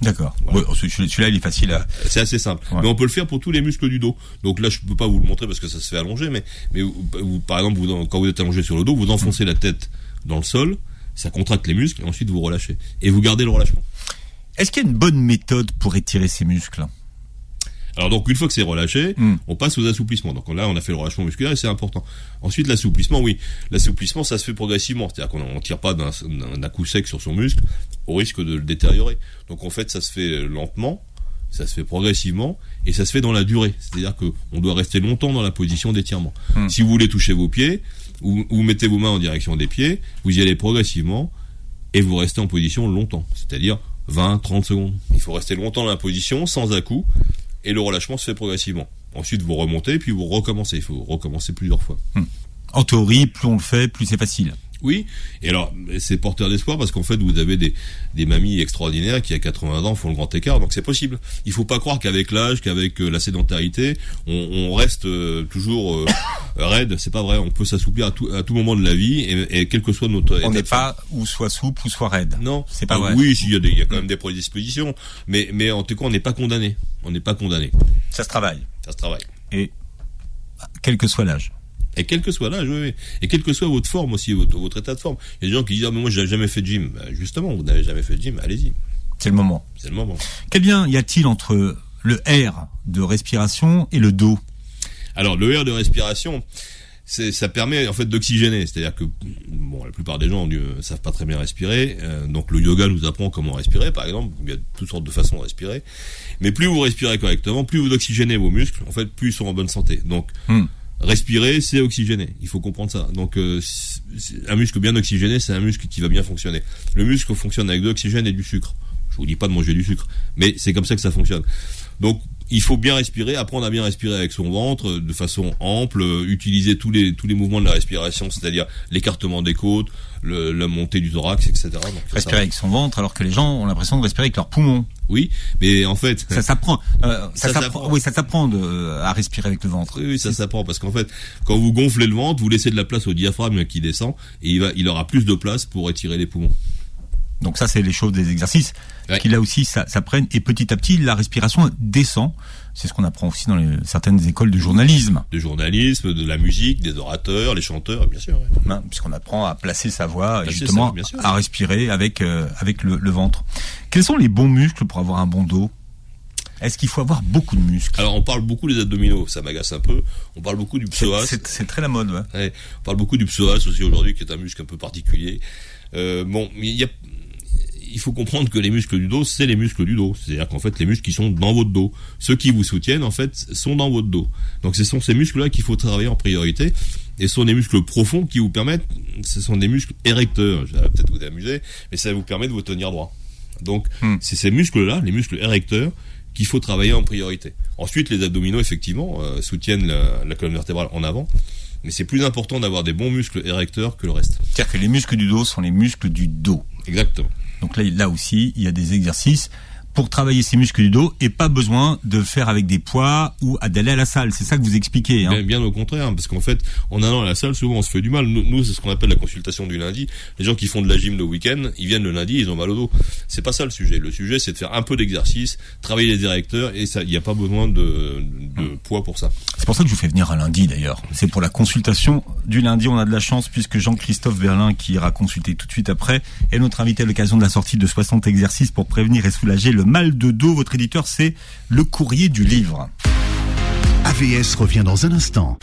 D'accord. Voilà. Ouais, celui- celui-là, il est facile à. C'est assez simple. Ouais. Mais on peut le faire pour tous les muscles du dos. Donc là, je peux pas vous le montrer parce que ça se fait allonger, mais, mais vous- vous- par exemple, vous, quand vous êtes allongé sur le dos, vous enfoncez la tête dans le sol, ça contracte les muscles, et ensuite vous relâchez. Et vous gardez le relâchement. Est-ce qu'il y a une bonne méthode pour étirer ses muscles? Alors donc, une fois que c'est relâché, Hmm. on passe aux assouplissements. Donc là, on a fait le relâchement musculaire et c'est important. Ensuite, l'assouplissement, oui. L'assouplissement, ça se fait progressivement. C'est-à-dire qu'on ne tire pas d'un coup sec sur son muscle au risque de le détériorer. Donc en fait, ça se fait lentement, ça se fait progressivement et ça se fait dans la durée. C'est-à-dire que on doit rester longtemps dans la position d'étirement. Hmm. Si vous voulez toucher vos pieds, vous, vous mettez vos mains en direction des pieds, vous y allez progressivement et vous restez en position longtemps. C'est-à-dire 20, 30 secondes. Il faut rester longtemps dans la position, sans à-coup, et le relâchement se fait progressivement. Ensuite, vous remontez, puis vous recommencez. Il faut recommencer plusieurs fois. En théorie, plus on le fait, plus c'est facile. Oui, et alors c'est porteur d'espoir parce qu'en fait vous avez des, des mamies extraordinaires qui à 80 ans font le grand écart, donc c'est possible. Il faut pas croire qu'avec l'âge, qu'avec euh, la sédentarité, on, on reste euh, toujours euh, raide. C'est pas vrai. On peut s'assouplir à tout, à tout moment de la vie et, et quel que soit notre. On n'est pas ou soit souple ou soit raide. Non, C'est pas Ah, vrai. Oui, s'il y a des, il y a quand même des prédispositions, mais mais en tout cas on n'est pas condamné. On n'est pas condamné. Ça se travaille. Ça se travaille. Et quel que soit l'âge. Et quel que soit l'âge, oui. Et quelle que soit votre forme aussi, votre, votre état de forme. Il y a des gens qui disent, ah, mais moi, j'ai jamais fait de gym. Ben, justement, vous n'avez jamais fait de gym, allez-y. C'est le moment. C'est le moment. Quel lien y a-t-il entre le R de respiration et le dos? Alors, le air de respiration, ça permet, en fait, d'oxygéner. C'est-à-dire que, bon, la plupart des gens ne savent pas très bien respirer. euh, donc, le yoga nous apprend comment respirer, par exemple. Il y a toutes sortes de façons de respirer. Mais plus vous respirez correctement, plus vous oxygénez vos muscles, en fait, plus ils sont en bonne santé. Donc, Hmm. Respirer, c'est oxygéner. Il faut comprendre ça. Donc, euh, un muscle bien oxygéné, c'est un muscle qui va bien fonctionner. Le muscle fonctionne avec de l'oxygène et du sucre. Je vous dis pas de manger du sucre, mais c'est comme ça que ça fonctionne. Donc, il faut bien respirer, apprendre à bien respirer avec son ventre de façon ample, utiliser tous les tous les mouvements de la respiration, c'est-à-dire l'écartement des côtes, le, la montée du thorax, etc. Donc, respirer avec son ventre, alors que les gens ont l'impression de respirer avec leurs poumons. Oui, mais en fait, ça s'apprend. Euh, ça, s'apprend. Oui, ça s'apprend à respirer avec le ventre. Oui, oui ça s'apprend parce qu'en fait, quand vous gonflez le ventre, vous laissez de la place au diaphragme qui descend et il va, il aura plus de place pour étirer les poumons. Donc ça, c'est les choses des exercices qui là aussi ça, ça prenne et petit à petit la respiration descend. C'est ce qu'on apprend aussi dans les, certaines écoles de journalisme. De journalisme, de la musique, des orateurs, les chanteurs, bien sûr. Hein, puisqu'on apprend à placer sa voix et justement à respirer avec euh, avec le, le ventre. Quels sont les bons muscles pour avoir un bon dos? Est-ce qu'il faut avoir beaucoup de muscles? Alors on parle beaucoup des abdominaux, ça m'agace un peu. On parle beaucoup du psoas. C'est très la mode. Ouais. ouais. On parle beaucoup du psoas aussi aujourd'hui, qui est un muscle un peu particulier. Euh, bon, il y a il faut comprendre que les muscles du dos, c'est les muscles du dos. C'est-à-dire qu'en fait, les muscles qui sont dans votre dos, ceux qui vous soutiennent, en fait, sont dans votre dos. Donc, ce sont ces muscles-là qu'il faut travailler en priorité. Et ce sont des muscles profonds qui vous permettent, ce sont des muscles érecteurs. Je vais peut-être vous amuser, mais ça vous permet de vous tenir droit. Donc, hmm. c'est ces muscles-là, les muscles érecteurs, qu'il faut travailler en priorité. Ensuite, les abdominaux, effectivement, euh, soutiennent la, la colonne vertébrale en avant mais c'est plus important d'avoir des bons muscles érecteurs que le reste. C'est-à-dire que les muscles du dos sont les muscles du dos. Exactement. Donc là, là aussi, il y a des exercices pour travailler ses muscles du dos et pas besoin de faire avec des poids ou d'aller à la salle. C'est ça que vous expliquez. Hein. Bien, au contraire, hein, parce qu'en fait, en allant à la salle, souvent on se fait du mal. Nous, c'est ce qu'on appelle la consultation du lundi. Les gens qui font de la gym le week-end, ils viennent le lundi, ils ont mal au dos. C'est pas ça le sujet. Le sujet, c'est de faire un peu d'exercice, travailler les directeurs et ça, il n'y a pas besoin de, de poids pour ça. C'est pour ça que je vous fais venir un lundi d'ailleurs. C'est pour la consultation du lundi. On a de la chance puisque Jean-Christophe Berlin, qui ira consulter tout de suite après, est notre invité à l'occasion de la sortie de 60 exercices pour prévenir et soulager le mal de dos. Votre éditeur, c'est Le Courrier du Livre. AVS revient dans un instant.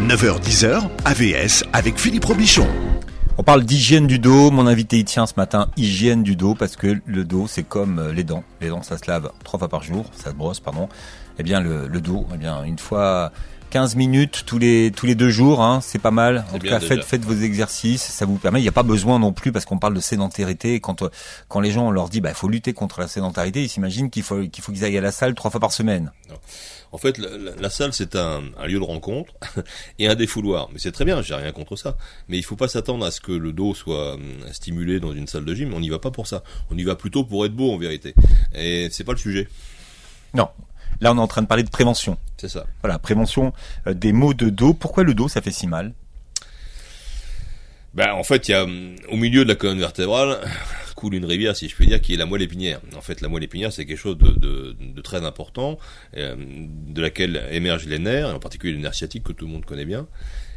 9h-10h, AVS avec Philippe Robichon. On parle d'hygiène du dos. Mon invité y tient ce matin, hygiène du dos, parce que le dos, c'est comme euh, les dents. Les dents, ça se lave trois fois par jour, ça se brosse, pardon. Eh bien, le, le dos, eh bien, une fois 15 minutes tous les tous les deux jours, hein, c'est pas mal. En tout cas, faites, faites vos exercices, ça vous permet. Il n'y a pas besoin non plus parce qu'on parle de sédentarité. Quand quand les gens on leur dit bah il faut lutter contre la sédentarité, ils s'imaginent qu'il faut qu'il faut qu'ils aillent à la salle trois fois par semaine. En fait, la, salle c'est un, un, lieu de rencontre et un défouloir. Mais c'est très bien, j'ai rien contre ça. Mais il faut pas s'attendre à ce que le dos soit hum, stimulé dans une salle de gym. On n'y va pas pour ça. On y va plutôt pour être beau en vérité. Et c'est pas le sujet. Non, Là, on est en train de parler de prévention. C'est ça. Voilà, prévention euh, des maux de dos. Pourquoi le dos, ça fait si mal? Ben, en fait, il y a au milieu de la colonne vertébrale coule une rivière, si je puis dire, qui est la moelle épinière. En fait, la moelle épinière, c'est quelque chose de, de, très important, euh, de laquelle émergent les nerfs, en particulier les nerfs sciatiques que tout le monde connaît bien.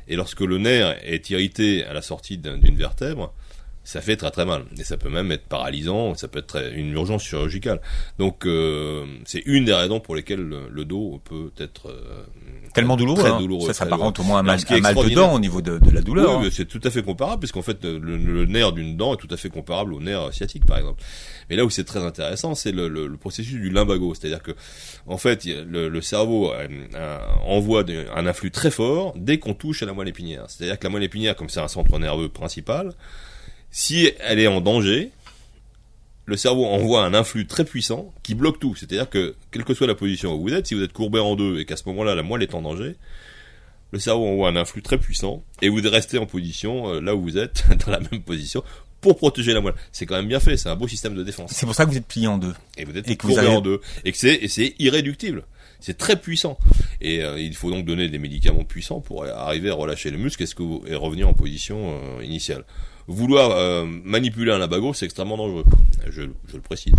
Et lorsque le nerf est irrité à la sortie d'une vertèbre, ça fait très très mal et ça peut même être paralysant, ça peut être une urgence chirurgicale. Donc euh, c'est une des raisons pour lesquelles le, dos peut être euh, tellement douloureux. Très hein. douloureux ça s'apparente au moins à un mal, de dent au niveau de, de la douleur. Oui, hein. c'est tout à fait comparable puisqu'en fait le, nerf d'une dent est tout à fait comparable au nerf sciatique par exemple. Mais là où c'est très intéressant, c'est le, le, processus du limbago, c'est-à-dire que en fait le, cerveau euh, envoie un influx très fort dès qu'on touche à la moelle épinière. C'est-à-dire que la moelle épinière, comme c'est un centre nerveux principal, si elle est en danger, le cerveau envoie un influx très puissant qui bloque tout. C'est-à-dire que, quelle que soit la position où vous êtes, si vous êtes courbé en deux et qu'à ce moment-là la moelle est en danger, le cerveau envoie un influx très puissant et vous restez en position euh, là où vous êtes, dans la même position, pour protéger la moelle. C'est quand même bien fait, c'est un beau système de défense. C'est pour ça que vous êtes plié en deux. Et vous êtes courbé en deux. Et que c'est, et c'est irréductible. C'est très puissant. Et euh, il faut donc donner des médicaments puissants pour arriver à relâcher le muscle et, et revenir en position euh, initiale? Vouloir euh, manipuler un labago, c'est extrêmement dangereux. Je, je le précise.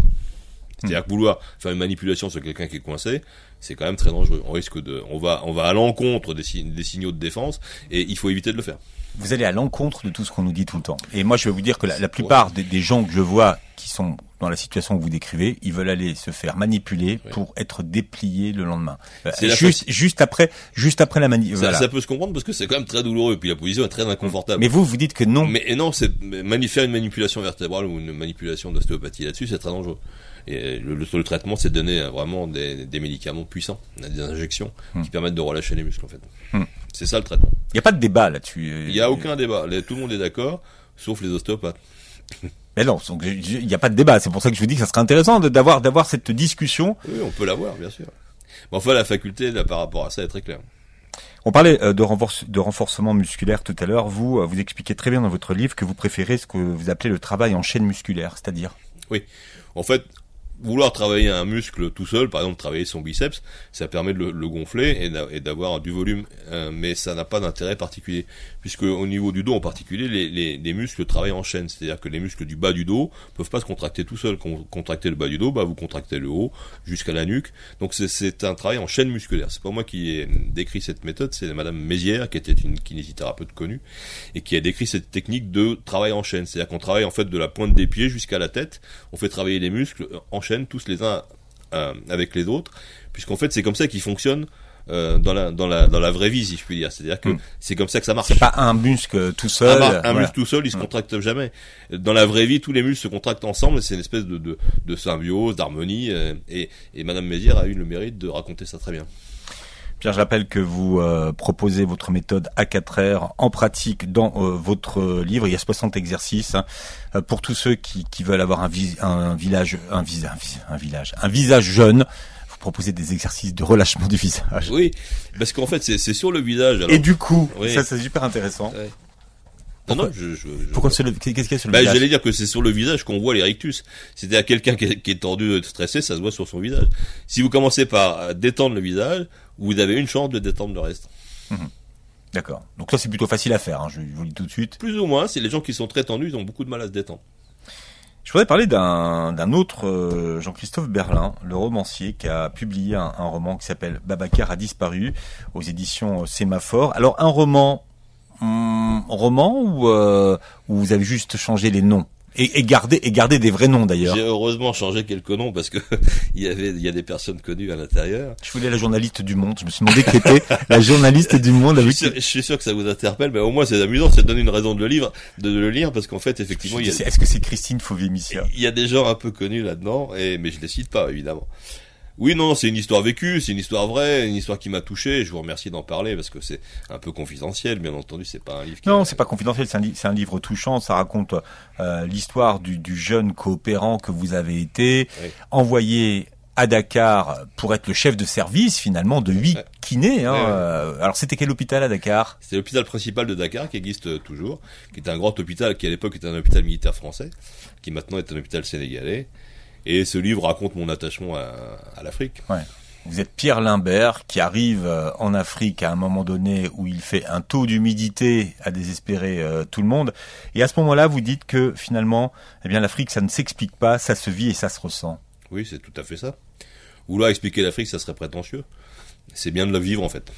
C'est-à-dire que vouloir faire une manipulation sur quelqu'un qui est coincé, c'est quand même très dangereux. On risque de, on va, on va à l'encontre des, des, signaux de défense et il faut éviter de le faire. Vous allez à l'encontre de tout ce qu'on nous dit tout le temps. Et moi, je vais vous dire que la, plupart des, gens que je vois qui sont dans la situation que vous décrivez, ils veulent aller se faire manipuler pour être dépliés le lendemain. Euh, juste, juste après, juste après la manipulation. Ça, ça, peut se comprendre parce que c'est quand même très douloureux. Puis la position est très inconfortable. Mais vous, vous dites que non. Mais non, c'est faire une manipulation vertébrale ou une manipulation d'ostéopathie là-dessus, c'est très dangereux. Et le, le, traitement, c'est de donner vraiment des, des, médicaments puissants, des injections hmm. qui permettent de relâcher les muscles en fait. Hmm. C'est ça le traitement. Il n'y a pas de débat là-dessus. Il n'y a aucun débat. Tout le monde est d'accord, sauf les ostéopathes. Mais non, il n'y a pas de débat. C'est pour ça que je vous dis que ça serait intéressant d'avoir d'avoir cette discussion. Oui, on peut l'avoir, bien sûr. Mais enfin, la faculté, là, par rapport à ça, est très claire. On parlait euh, de, renforce- de renforcement musculaire tout à l'heure. Vous, euh, vous expliquez très bien dans votre livre que vous préférez ce que vous appelez le travail en chaîne musculaire, c'est-à-dire. En fait, vouloir travailler un muscle tout seul, par exemple travailler son biceps, ça permet de le, le gonfler et d'a- et d'avoir du volume, euh, mais ça n'a pas d'intérêt particulier, puisque au niveau du dos en particulier, les, les, les muscles travaillent en chaîne, c'est-à-dire que les muscles du bas du dos peuvent pas se contracter tout seuls. Con- Contracter le bas du dos, bah vous contractez le haut jusqu'à la nuque, donc c'est- un travail en chaîne musculaire. C'est pas moi qui ai décrit cette méthode, c'est Madame Mézières qui était une kinésithérapeute connue et qui a décrit cette technique de travail en chaîne, c'est-à-dire qu'on travaille en fait de la pointe des pieds jusqu'à la tête, on fait travailler les muscles en chaîne tous les uns euh, avec les autres, puisqu'en fait c'est comme ça qu'ils fonctionnent euh, dans la dans la dans la vraie vie si je puis dire. C'est-à-dire que Mm. c'est comme ça que ça marche. C'est pas un muscle tout Un, seul. mar- un voilà. muscle tout seul, il se Mm. contracte jamais. Dans la vraie vie, tous les muscles se contractent ensemble. C'est une espèce de, de, de symbiose, d'harmonie. euh, et, et Madame Mézières a eu le mérite de raconter ça très bien. Pierre, je rappelle que vous euh, proposez votre méthode A4R en pratique dans euh, votre livre. Il y a 60 exercices hein, euh, pour tous ceux qui, qui veulent avoir un, vis- un village, un, vis- un, vis- un village, un visage jeune. Vous proposez des exercices de relâchement du visage. Oui, parce qu'en fait c'est sur le visage. alors- Et du coup, Oui. ça c'est super intéressant. Non, non, pourquoi- je, je, je- Pourquoi c'est le, qu'est-ce qu'il y a sur le Bah, visage j'allais dire que c'est sur le visage qu'on voit les rictus. C'est-à-dire quelqu'un qui est, qui est tendu, stressé, ça se voit sur son visage. Si vous commencez par euh, détendre le visage, vous avez une chance de détendre le reste. D'accord. Donc ça c'est plutôt facile à faire. hein, je vous le dis tout de suite. Plus ou moins, c'est les gens qui sont très tendus, ils ont beaucoup de mal à se détendre. Je voudrais parler d'un d'un autre euh, Jean-Christophe Berlin, le romancier, qui a publié un, un roman qui s'appelle Babacar a disparu aux éditions euh, Sémaphore. Alors un roman, hum, roman ou euh, où vous avez juste changé les noms et, et gardé et gardé des vrais noms d'ailleurs. J'ai heureusement changé quelques noms parce que il y avait, il y a des personnes connues à l'intérieur. Je voulais la journaliste du Monde. Je me suis demandé qui était la journaliste du Monde Je avec. suis, sûr, je suis sûr que ça vous interpelle, mais au moins c'est amusant, ça donne une raison de le lire, de le lire parce qu'en fait effectivement il y a, Est-ce que c'est Christine Fauvier-Missia il y a des gens un peu connus là-dedans, et mais je les cite pas évidemment. Oui, non, c'est une histoire vécue, c'est une histoire vraie, une histoire qui m'a touché. Je vous remercie d'en parler parce que c'est un peu confidentiel, bien entendu. C'est pas un livre. Qui Non, c'est pas confidentiel, c'est un, li- c'est un livre touchant, ça raconte euh, l'histoire du, du jeune coopérant que vous avez été, Oui. envoyé à Dakar pour être le chef de service finalement de huit Ouais. kinés. Hein, Ouais, ouais. euh, alors c'était quel hôpital à Dakar? C'est l'hôpital principal de Dakar qui existe euh, toujours, qui est un grand hôpital qui à l'époque était un hôpital militaire français, qui maintenant est un hôpital sénégalais. Et ce livre raconte mon attachement à, à l'Afrique. Vous êtes Pierre Limbert qui arrive euh, en Afrique à un moment donné où il fait un taux d'humidité à désespérer euh, tout le monde. Et à ce moment-là, vous dites que finalement, eh bien l'Afrique, ça ne s'explique pas, ça se vit et ça se ressent. Oui, c'est tout à fait ça. Vouloir expliquer l'Afrique, ça serait prétentieux. C'est bien de la vivre en fait.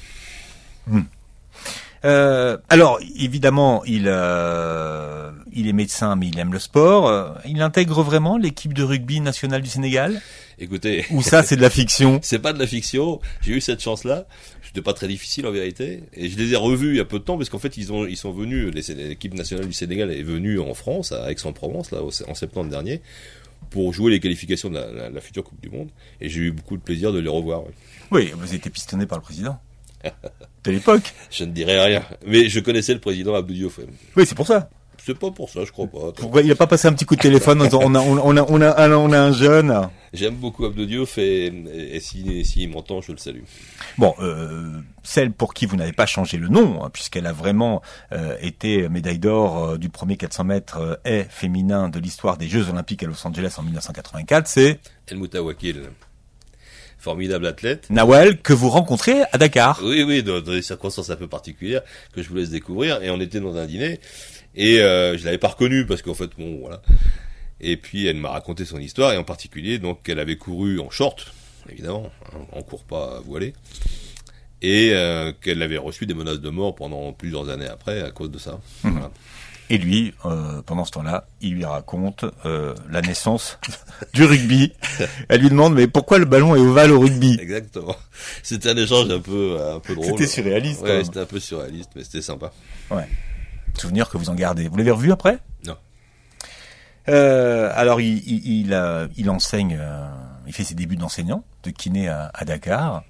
Euh, alors, évidemment, il, euh, il est médecin, mais il aime le sport. Euh, Il intègre vraiment l'équipe de rugby nationale du Sénégal? Écoutez, Ou ça, c'est de la fiction? C'est pas de la fiction. J'ai eu cette chance-là. C'était pas très difficile en vérité. Et je les ai revus il y a peu de temps parce qu'en fait ils ont ils sont venus. L'équipe nationale du Sénégal est venue en France à Aix-en-Provence là en septembre dernier pour jouer les qualifications de la, la- la future Coupe du Monde. Et j'ai eu beaucoup de plaisir de les revoir. oui. Oui, vous avez été pistonné par le président. De l'époque. Je ne dirai rien, mais je connaissais le président Abdou Diouf. Oui, c'est pour ça. C'est pas pour ça, je crois pas. Pourquoi il a pas passé un petit coup de téléphone en on a, on a, on a, on a, un- jeune J'aime beaucoup Abdou Diouf et, et, et si s'il m'entend, je le salue. Bon, euh, celle pour qui vous n'avez pas changé le nom, hein, puisqu'elle a vraiment euh, été médaille d'or euh, du premier 400 mètres est féminin de l'histoire des Jeux Olympiques à Los Angeles en 1984, c'est El Moutawakil, formidable athlète. Nawel que vous rencontrez à Dakar. Oui, oui, dans, dans des circonstances un peu particulières que je vous laisse découvrir. Et on était dans un dîner et euh, je l'avais pas reconnue parce qu'en fait, bon, voilà. Et puis elle m'a raconté son histoire et en particulier donc qu'elle avait couru en short, évidemment, hein, on court pas voilé, et euh, qu'elle avait reçu des menaces de mort pendant plusieurs années après à cause de ça. Voilà. Et lui, euh, pendant ce temps-là, il lui raconte euh, la naissance du rugby. Elle lui demande mais pourquoi le ballon est ovale au rugby? Exactement. C'était un échange un peu un peu drôle. C'était surréaliste. Ouais, c'était un peu surréaliste, mais c'était sympa. Souvenir que vous en gardez. Vous l'avez revu après? Non. Euh, alors il, il, il, euh, il enseigne, euh, il fait ses débuts d'enseignant de kiné à, à Dakar.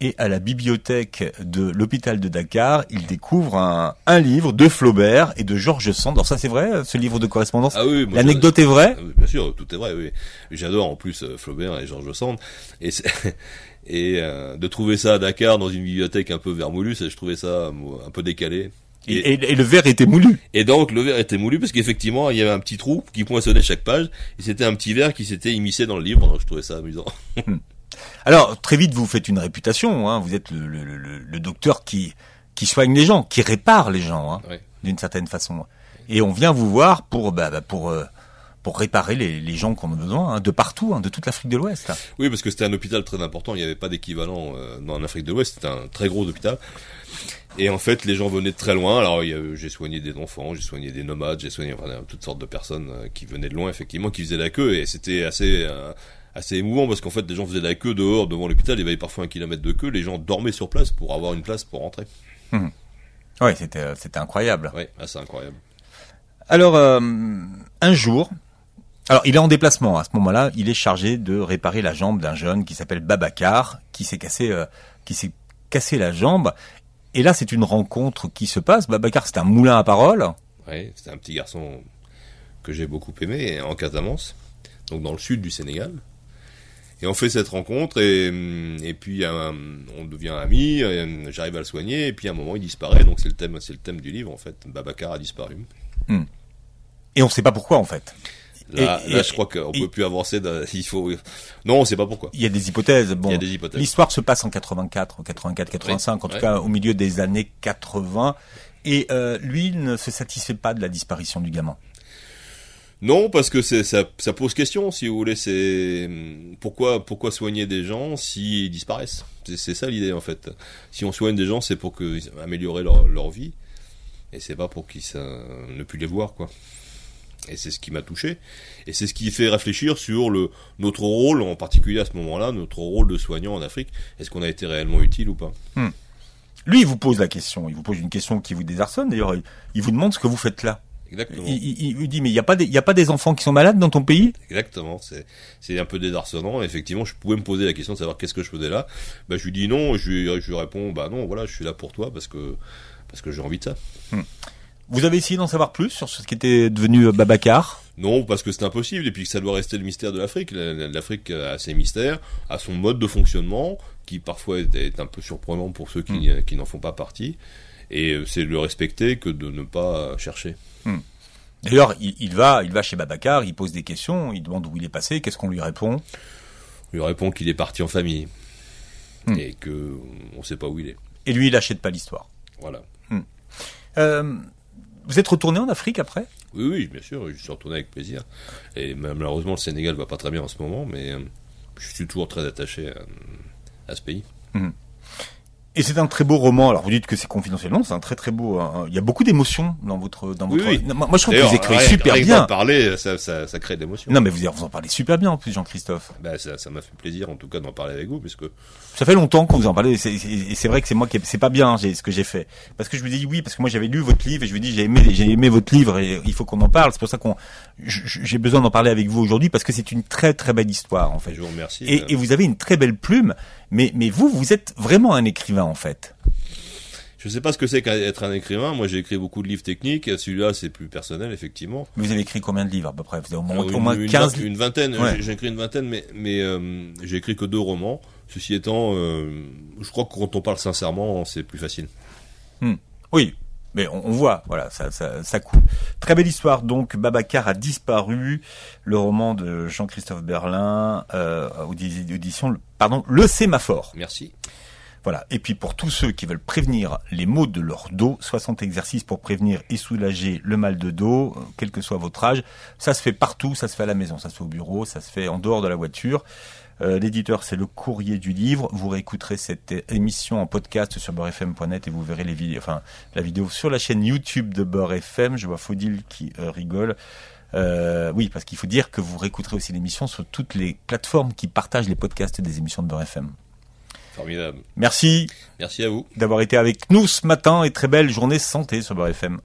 Et à la bibliothèque de l'hôpital de Dakar, il découvre un, un livre de Flaubert et de Georges Sand. Alors ça c'est vrai, ce livre de correspondance Ah oui, L'anecdote est vraie Ah Bien sûr, tout est vrai. Oui. J'adore en plus euh, Flaubert et Georges Sand. Et, euh, de trouver ça à Dakar dans une bibliothèque un peu vermoulue, je trouvais ça un peu décalé. et, et- et le verre était moulu. Et donc le verre était moulu parce qu'effectivement il y avait un petit trou qui poinçonnait chaque page et c'était un petit verre qui s'était immiscé dans le livre. Donc je trouvais ça amusant. Alors très vite vous faites une réputation, hein. vous êtes le, le- le- le docteur qui, qui soigne les gens, qui répare les gens, hein, d'une certaine façon. Et on vient vous voir pour, bah, bah, pour, euh, pour réparer les, les gens qui en ont besoin, hein, de partout, de toute l'Afrique de l'Ouest. Oui, parce que c'était un hôpital très important. Il n'y avait pas d'équivalent euh, dans l'Afrique de l'Ouest. C'était un très gros hôpital. Et en fait, les gens venaient de très loin. Alors, a- j'ai soigné des enfants, j'ai soigné des nomades, j'ai soigné enfin, toutes sortes de personnes euh, qui venaient de loin, effectivement, qui faisaient la queue. Et c'était assez, euh, assez émouvant parce qu'en fait, les gens faisaient la queue dehors devant l'hôpital. Il y avait parfois un kilomètre de queue. Les gens dormaient sur place pour avoir une place pour rentrer. Ouais, c'était, euh, c'était incroyable. Ouais, ah, c'est incroyable. Alors, euh, un jour, alors il est en déplacement à ce moment-là, il est chargé de réparer la jambe d'un jeune qui s'appelle Babacar, qui s'est cassé, euh, qui s'est cassé la jambe. Et là, c'est une rencontre qui se passe. Babacar, c'est un moulin à parole. Ouais, c'était un petit garçon que j'ai beaucoup aimé en Casamance, donc dans le sud du Sénégal. Et on fait cette rencontre et, et puis euh, on devient amis. euh, J'arrive à le soigner et puis à un moment il disparaît. Donc c'est le thème, c'est le thème du livre en fait. Babacar a disparu. Et on ne sait pas pourquoi, en fait. Là, Et- là et- je crois qu'on et- peut plus avancer. Il faut. Non, on sait pas pourquoi. Il y a des hypothèses. Bon. L'histoire se passe en 84, 84, 85, en tout cas au milieu des années 80. Et euh, lui, il ne se satisfait pas de la disparition du gamin. Non, parce que c'est ça, ça pose question, si vous voulez. C'est pourquoi pourquoi soigner des gens s'ils disparaissent? C'est ça l'idée en fait. Si on soigne des gens, c'est pour que améliorer leur, leur vie, et c'est pas pour qu'ils ça- ne plus les voir quoi. Et c'est ce qui m'a touché, et c'est ce qui fait réfléchir sur notre rôle en particulier à ce moment-là, notre rôle de soignant en Afrique. Est-ce qu'on a été réellement utile ou pas? Lui, il vous pose la question. Il vous pose une question qui vous désarçonne. D'ailleurs, il- il vous demande ce que vous faites là. Exactement. Il, il- dit, mais il n'y a, pas des- il y a pas des enfants qui sont malades dans ton pays? Exactement, c'est c'est un peu désarçonnant. Effectivement, je pouvais me poser la question de savoir qu'est-ce que je faisais là. Bah, je lui dis non, je lui, je lui réponds bah non, voilà, je suis là pour toi parce que parce que j'ai envie de ça. Vous avez essayé d'en savoir plus sur ce qui était devenu euh, Babacar? Non, parce que c'est impossible et puis que ça doit rester le mystère de l'Afrique. La- la- L'Afrique a ses mystères, a son mode de fonctionnement qui parfois est, un peu surprenant pour ceux qui, qui n'en font pas partie. Et euh, c'est le respecter que de ne pas chercher. D'ailleurs, il, il va, il va chez Babacar, il pose des questions, il demande où il est passé, qu'est-ce qu'on lui répond? On lui répond qu'il est parti en famille Hmm. et que on sait pas où il est. Et lui, il n'achète pas l'histoire. Voilà. Euh, vous êtes retourné en Afrique après? Oui, oui, bien sûr, je suis retourné avec plaisir. Et malheureusement, le Sénégal va pas très bien en ce moment, mais euh, je suis toujours très attaché à, à ce pays. Et c'est un très beau roman. Alors vous dites que c'est confidentiel, non C'est un très très beau. hein. Il y a beaucoup d'émotions dans votre dans Oui, votre. oui. Non, moi je trouve que vous écrivez rien- super rien bien. d'en parler, ça, ça, ça crée de l'émotion. Non mais vous, vous en parlez super bien en plus, Jean-Christophe. Bah, ça, ça m'a fait plaisir, en tout cas, d'en parler avec vous, puisque Ça fait longtemps qu'on vous en parlait. Et c'est vrai que c'est moi qui c'est pas bien j'ai, ce que j'ai fait. Parce que je vous ai dit oui, parce que moi j'avais lu votre livre et je vous ai dit j'ai aimé j'ai aimé votre livre et il faut qu'on en parle. C'est pour ça qu'on j'ai besoin d'en parler avec vous aujourd'hui parce que c'est une très très belle histoire en fait. je vous remercie. Et, et vous avez une très belle plume, mais mais vous vous êtes vraiment un écrivain en fait. Je sais pas ce que c'est qu'être un écrivain. Moi, j'ai écrit beaucoup de livres techniques. Celui-là, c'est plus personnel, effectivement. Vous avez écrit combien de livres à peu près? Vous avez au moins, Alors, au moins une, 15 une, vingtaine. Ouais. J'ai- écrit une vingtaine, mais, mais euh, j'ai écrit que deux romans. Ceci étant, euh, je crois que quand on parle sincèrement, c'est plus facile. Oui, mais on, on voit, voilà, ça, ça, ça coule. Très belle histoire, donc, Babacar a disparu, le roman de Jean-Christophe Berlin, euh, audition, pardon, Le Sémaphore. Merci. Voilà. Et puis pour tous ceux qui veulent prévenir les maux de leur dos, 60 exercices pour prévenir et soulager le mal de dos, euh, quel que soit votre âge. Ça se fait partout, ça se fait à la maison, ça se fait au bureau, ça se fait en dehors de la voiture. Euh, L'éditeur, c'est le courrier du livre. Vous réécouterez cette é- émission en podcast sur beurrefm.net et vous verrez les vidéos, enfin, la vidéo sur la chaîne YouTube de Beurre FM. Je vois Faudil qui euh, rigole. Euh, oui, parce qu'il faut dire que vous réécouterez aussi l'émission sur toutes les plateformes qui partagent les podcasts des émissions de Beurre FM. Formidable. Merci Merci à vous. d'avoir été avec nous ce matin et très belle journée santé sur Beurre FM.